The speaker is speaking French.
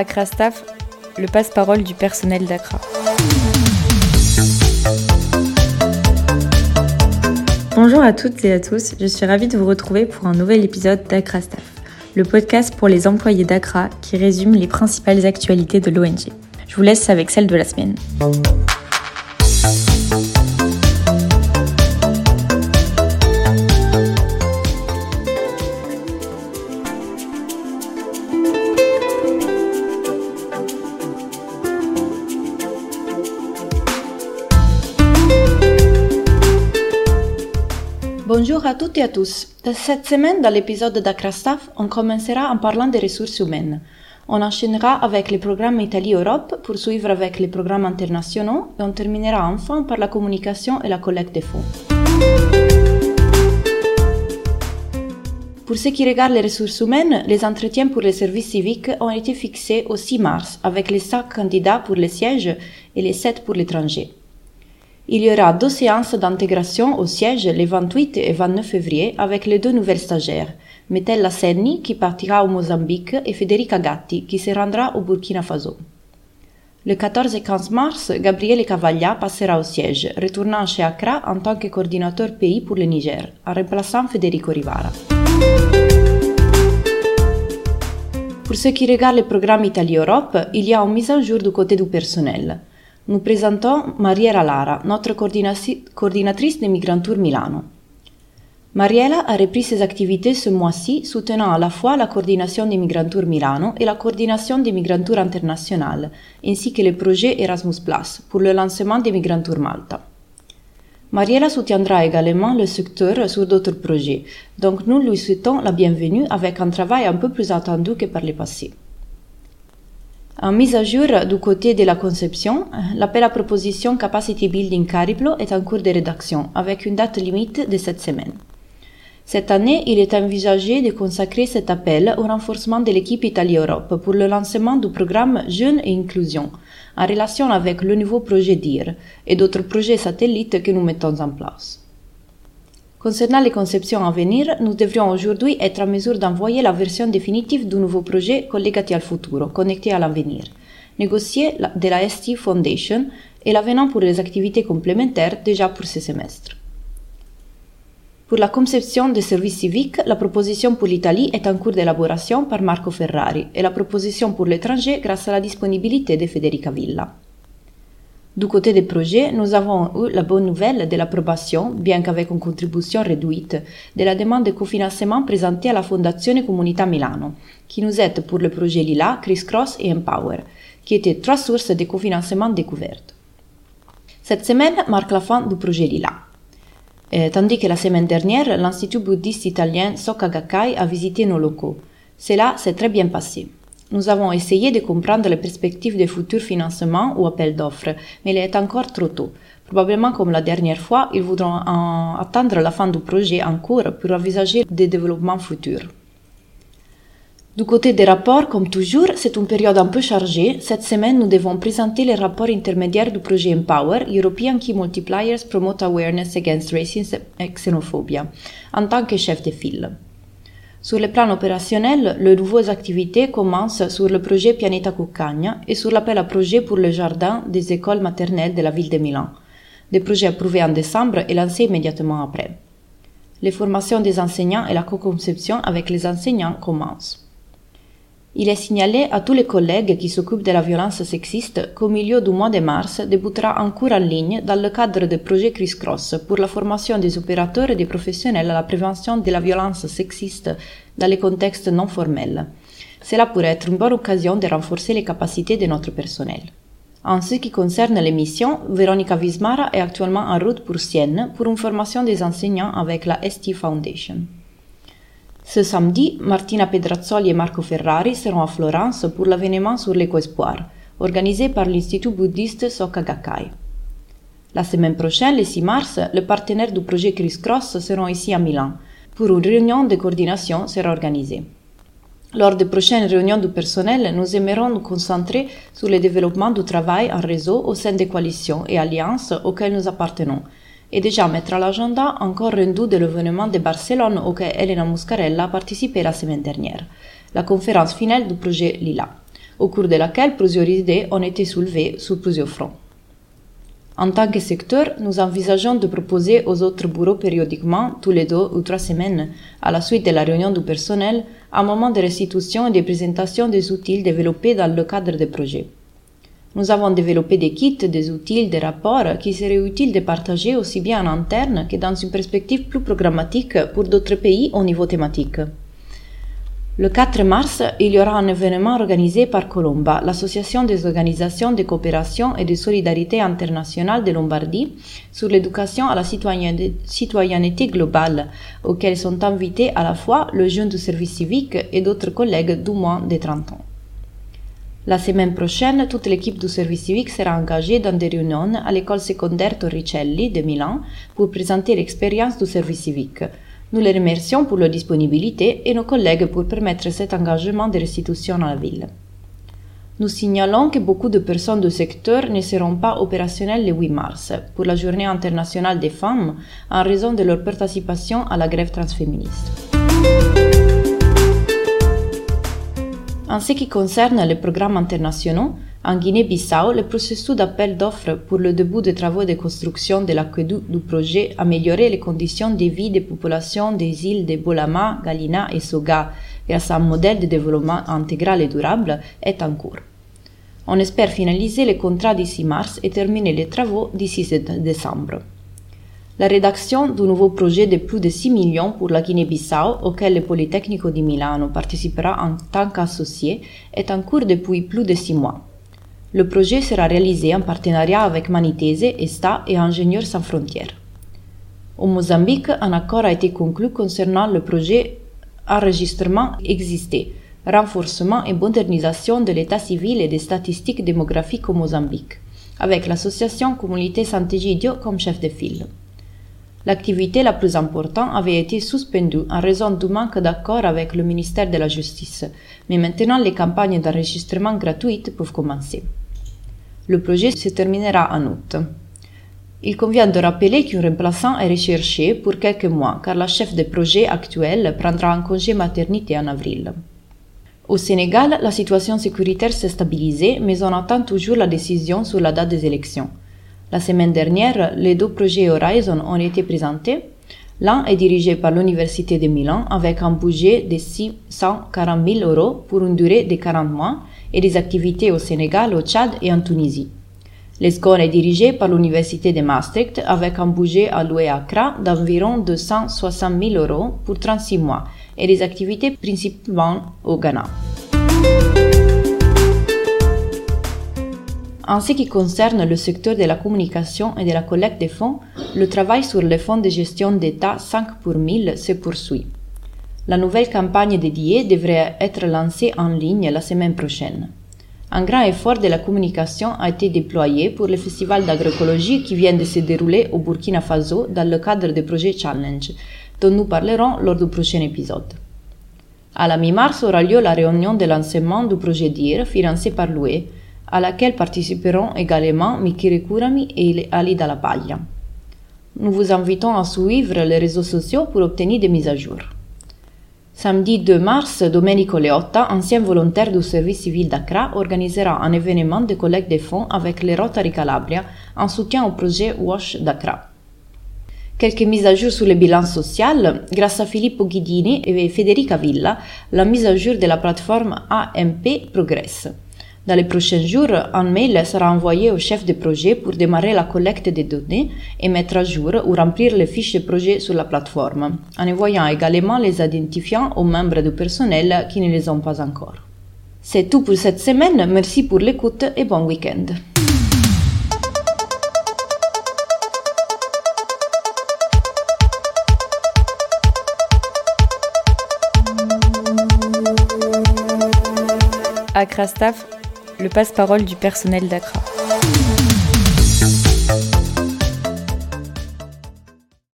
Accra Staff, le passe-parole du personnel d'Accra. Bonjour à toutes et à tous, je suis ravie de vous retrouver pour un nouvel épisode d'Accra Staff, le podcast pour les employés d'Accra qui résume les principales actualités de l'ONG. Je vous laisse avec celle de la semaine. Bonjour à toutes et à tous. Cette semaine, dans l'épisode d'Accra Staff, on commencera en parlant des ressources humaines. On enchaînera avec les programmes Italie-Europe, poursuivre avec les programmes internationaux et on terminera enfin par la communication et la collecte des fonds. Pour ce qui regarde les ressources humaines, les entretiens pour les services civiques ont été fixés au 6 mars avec les 5 candidats pour les sièges et les 7 pour l'étranger. Il y aura deux séances d'intégration au siège les 28 et 29 février avec les deux nouvelles stagiaires, Metella Senni qui partira au Mozambique et Federica Gatti qui se rendra au Burkina Faso. Le 14 et 15 mars, Gabriele Cavaglia passera au siège, retournant chez Accra en tant que coordinateur pays pour le Niger, en remplaçant Federico Rivara. Pour ce qui regarde le programme Italie-Europe, il y a une mise en jour du côté du personnel. Nous présentons Mariela Lara, notre coordinatrice de Migrantour Milano. Mariela a repris ses activités ce mois-ci, soutenant à la fois la coordination des Migrantour Milano et la coordination des Migrantour International, ainsi que le projet Erasmus Plus pour le lancement des Migrantour Malta. Mariela soutiendra également le secteur sur d'autres projets, donc nous lui souhaitons la bienvenue avec un travail un peu plus attendu que par le passé. En mise à jour du côté de la conception, l'appel à proposition Capacity Building Cariplo est en cours de rédaction avec une date limite de cette semaine. Cette année, il est envisagé de consacrer cet appel au renforcement de l'équipe Italie-Europe pour le lancement du programme Jeunes et Inclusion, en relation avec le nouveau projet DIR et d'autres projets satellites que nous mettons en place. Concernant les conceptions à venir, nous devrions aujourd'hui être en mesure d'envoyer la version définitive du nouveau projet Collegati al futuro, connecté à l'avenir, négocié de la ST Foundation et l'avenant pour les activités complémentaires déjà pour ce semestre. Pour la conception des services civiques, la proposition pour l'Italie est en cours d'élaboration par Marco Ferrari et la proposition pour l'étranger grâce à la disponibilité de Federica Villa. Du côté des projets, nous avons eu la bonne nouvelle de l'approbation, bien qu'avec une contribution réduite, de la demande de cofinancement présentée à la Fondazione Comunità Milano, qui nous aide pour le projet Lila, Criss Cross et Empower, qui étaient trois sources de cofinancement découvertes. Cette semaine marque la fin du projet Lila. Euh, tandis que la semaine dernière, l'Institut bouddhiste italien Soka Gakkai a visité nos locaux. Cela s'est très bien passé. Nous avons essayé de comprendre les perspectives de futurs financements ou appels d'offres, mais il est encore trop tôt. Probablement comme la dernière fois, ils voudront attendre la fin du projet en cours pour envisager des développements futurs. Du côté des rapports, comme toujours, c'est une période un peu chargée. Cette semaine, nous devons présenter les rapports intermédiaires du projet Empower, European Key Multipliers Promote Awareness Against Racism and Xenophobia, en tant que chef de file. Sur le plan opérationnel, les nouvelles activités commencent sur le projet Pianeta Cuccagna et sur l'appel à projet pour le jardin des écoles maternelles de la ville de Milan, des projets approuvés en décembre et lancés immédiatement après. Les formations des enseignants et la co-conception avec les enseignants commencent. Il est signalé à tous les collègues qui s'occupent de la violence sexiste qu'au milieu du mois de mars débutera un cours en ligne dans le cadre du projet Criss Cross pour la formation des opérateurs et des professionnels à la prévention de la violence sexiste dans les contextes non formels. Cela pourrait être une bonne occasion de renforcer les capacités de notre personnel. En ce qui concerne les missions, Veronica Vismara est actuellement en route pour Sienne pour une formation des enseignants avec la ST Foundation. Ce samedi, Martina Pedrazzoli et Marco Ferrari seront à Florence pour l'événement sur l'éco-espoir, organisé par l'Institut bouddhiste Soka Gakkai. La semaine prochaine, le 6 mars, les partenaires du projet Criss Cross seront ici à Milan. Pour une réunion de coordination sera organisée. Lors des prochaines réunions du personnel, nous aimerons nous concentrer sur le développement du travail en réseau au sein des coalitions et alliances auxquelles nous appartenons, et déjà mettre à l'agenda encore rendu de l'événement de Barcelone auquel Elena Muscarella a participé la semaine dernière, la conférence finale du projet Lila. au cours de laquelle plusieurs idées ont été soulevées sur plusieurs fronts. En tant que secteur, nous envisageons de proposer aux autres bureaux périodiquement, tous les deux ou trois semaines, à la suite de la réunion du personnel, un moment de restitution et de présentation des outils développés dans le cadre des projets. Nous avons développé des kits, des outils, des rapports qui seraient utiles de partager aussi bien en interne que dans une perspective plus programmatique pour d'autres pays au niveau thématique. Le 4 mars, il y aura un événement organisé par Colomba, l'association des organisations de coopération et de solidarité internationale de Lombardie, sur l'éducation à la citoyenneté globale, auquel sont invités à la fois le jeune du service civique et d'autres collègues d'au moins de 30 ans. La semaine prochaine, toute l'équipe du service civique sera engagée dans des réunions à l'école secondaire Torricelli de Milan pour présenter l'expérience du service civique. Nous les remercions pour leur disponibilité et nos collègues pour permettre cet engagement de restitution à la ville. Nous signalons que beaucoup de personnes du secteur ne seront pas opérationnelles le 8 mars pour la Journée internationale des femmes en raison de leur participation à la grève transféministe. En ce qui concerne les programmes internationaux, en Guinée-Bissau, le processus d'appel d'offres pour le début des travaux de construction de l'aqueduc du projet Améliorer les conditions de vie des populations des îles de Bolama, Galina et Soga grâce à un modèle de développement intégral et durable est en cours. On espère finaliser les contrats d'ici mars et terminer les travaux d'ici décembre. La rédaction du nouveau projet de plus de 6 millions pour la Guinée-Bissau, auquel le Polytechnico di Milano participera en tant qu'associé, est en cours depuis plus de 6 mois. Le projet sera réalisé en partenariat avec Manitese, ESTA et Ingénieurs sans frontières. Au Mozambique, un accord a été conclu concernant le projet enregistrement existé, renforcement et modernisation de l'état civil et des statistiques démographiques au Mozambique, avec l'association Communauté Sant'Egidio comme chef de file. L'activité la plus importante avait été suspendue en raison du manque d'accord avec le ministère de la Justice, mais maintenant les campagnes d'enregistrement gratuites peuvent commencer. Le projet se terminera en août. Il convient de rappeler qu'un remplaçant est recherché pour quelques mois car la chef de projet actuel prendra un congé maternité en avril. Au Sénégal, la situation sécuritaire s'est stabilisée, mais on attend toujours la décision sur la date des élections. La semaine dernière, les deux projets Horizon ont été présentés. L'un est dirigé par l'Université de Milan avec un budget de 640 000 euros pour une durée de 40 mois et des activités au Sénégal, au Tchad et en Tunisie. Le est dirigé par l'Université de Maastricht avec un budget alloué à Accra d'environ 260 000 euros pour 36 mois et des activités principalement au Ghana. En ce qui concerne le secteur de la communication et de la collecte des fonds, le travail sur les fonds de gestion d'État 5 pour 1000 se poursuit. La nouvelle campagne dédiée devrait être lancée en ligne la semaine prochaine. Un grand effort de la communication a été déployé pour le festival d'agroécologie qui vient de se dérouler au Burkina Faso dans le cadre du projet Challenge, dont nous parlerons lors du prochain épisode. À la mi-mars aura lieu la réunion de lancement du projet DIR financé par l'UE, à laquelle participeront également Mikire Kurami et Ali Dalapaglia. Nous vous invitons à suivre les réseaux sociaux pour obtenir des mises à jour. Samedi 2 mars, Domenico Leotta, ancien volontaire du service civil d'Accra, organisera un événement de collecte de fonds avec les Rotary Calabria en soutien au projet WASH d'Accra. Quelques mises à jour sur le bilan social. Grâce à Filippo Guidini et Federica Villa, la mise à jour de la plateforme AMP progresse. Dans les prochains jours, un mail sera envoyé au chef de projet pour démarrer la collecte des données et mettre à jour ou remplir les fiches de projet sur la plateforme, en envoyant également les identifiants aux membres du personnel qui ne les ont pas encore. C'est tout pour cette semaine, merci pour l'écoute et bon week-end. Le passe-parole du personnel d'Accra.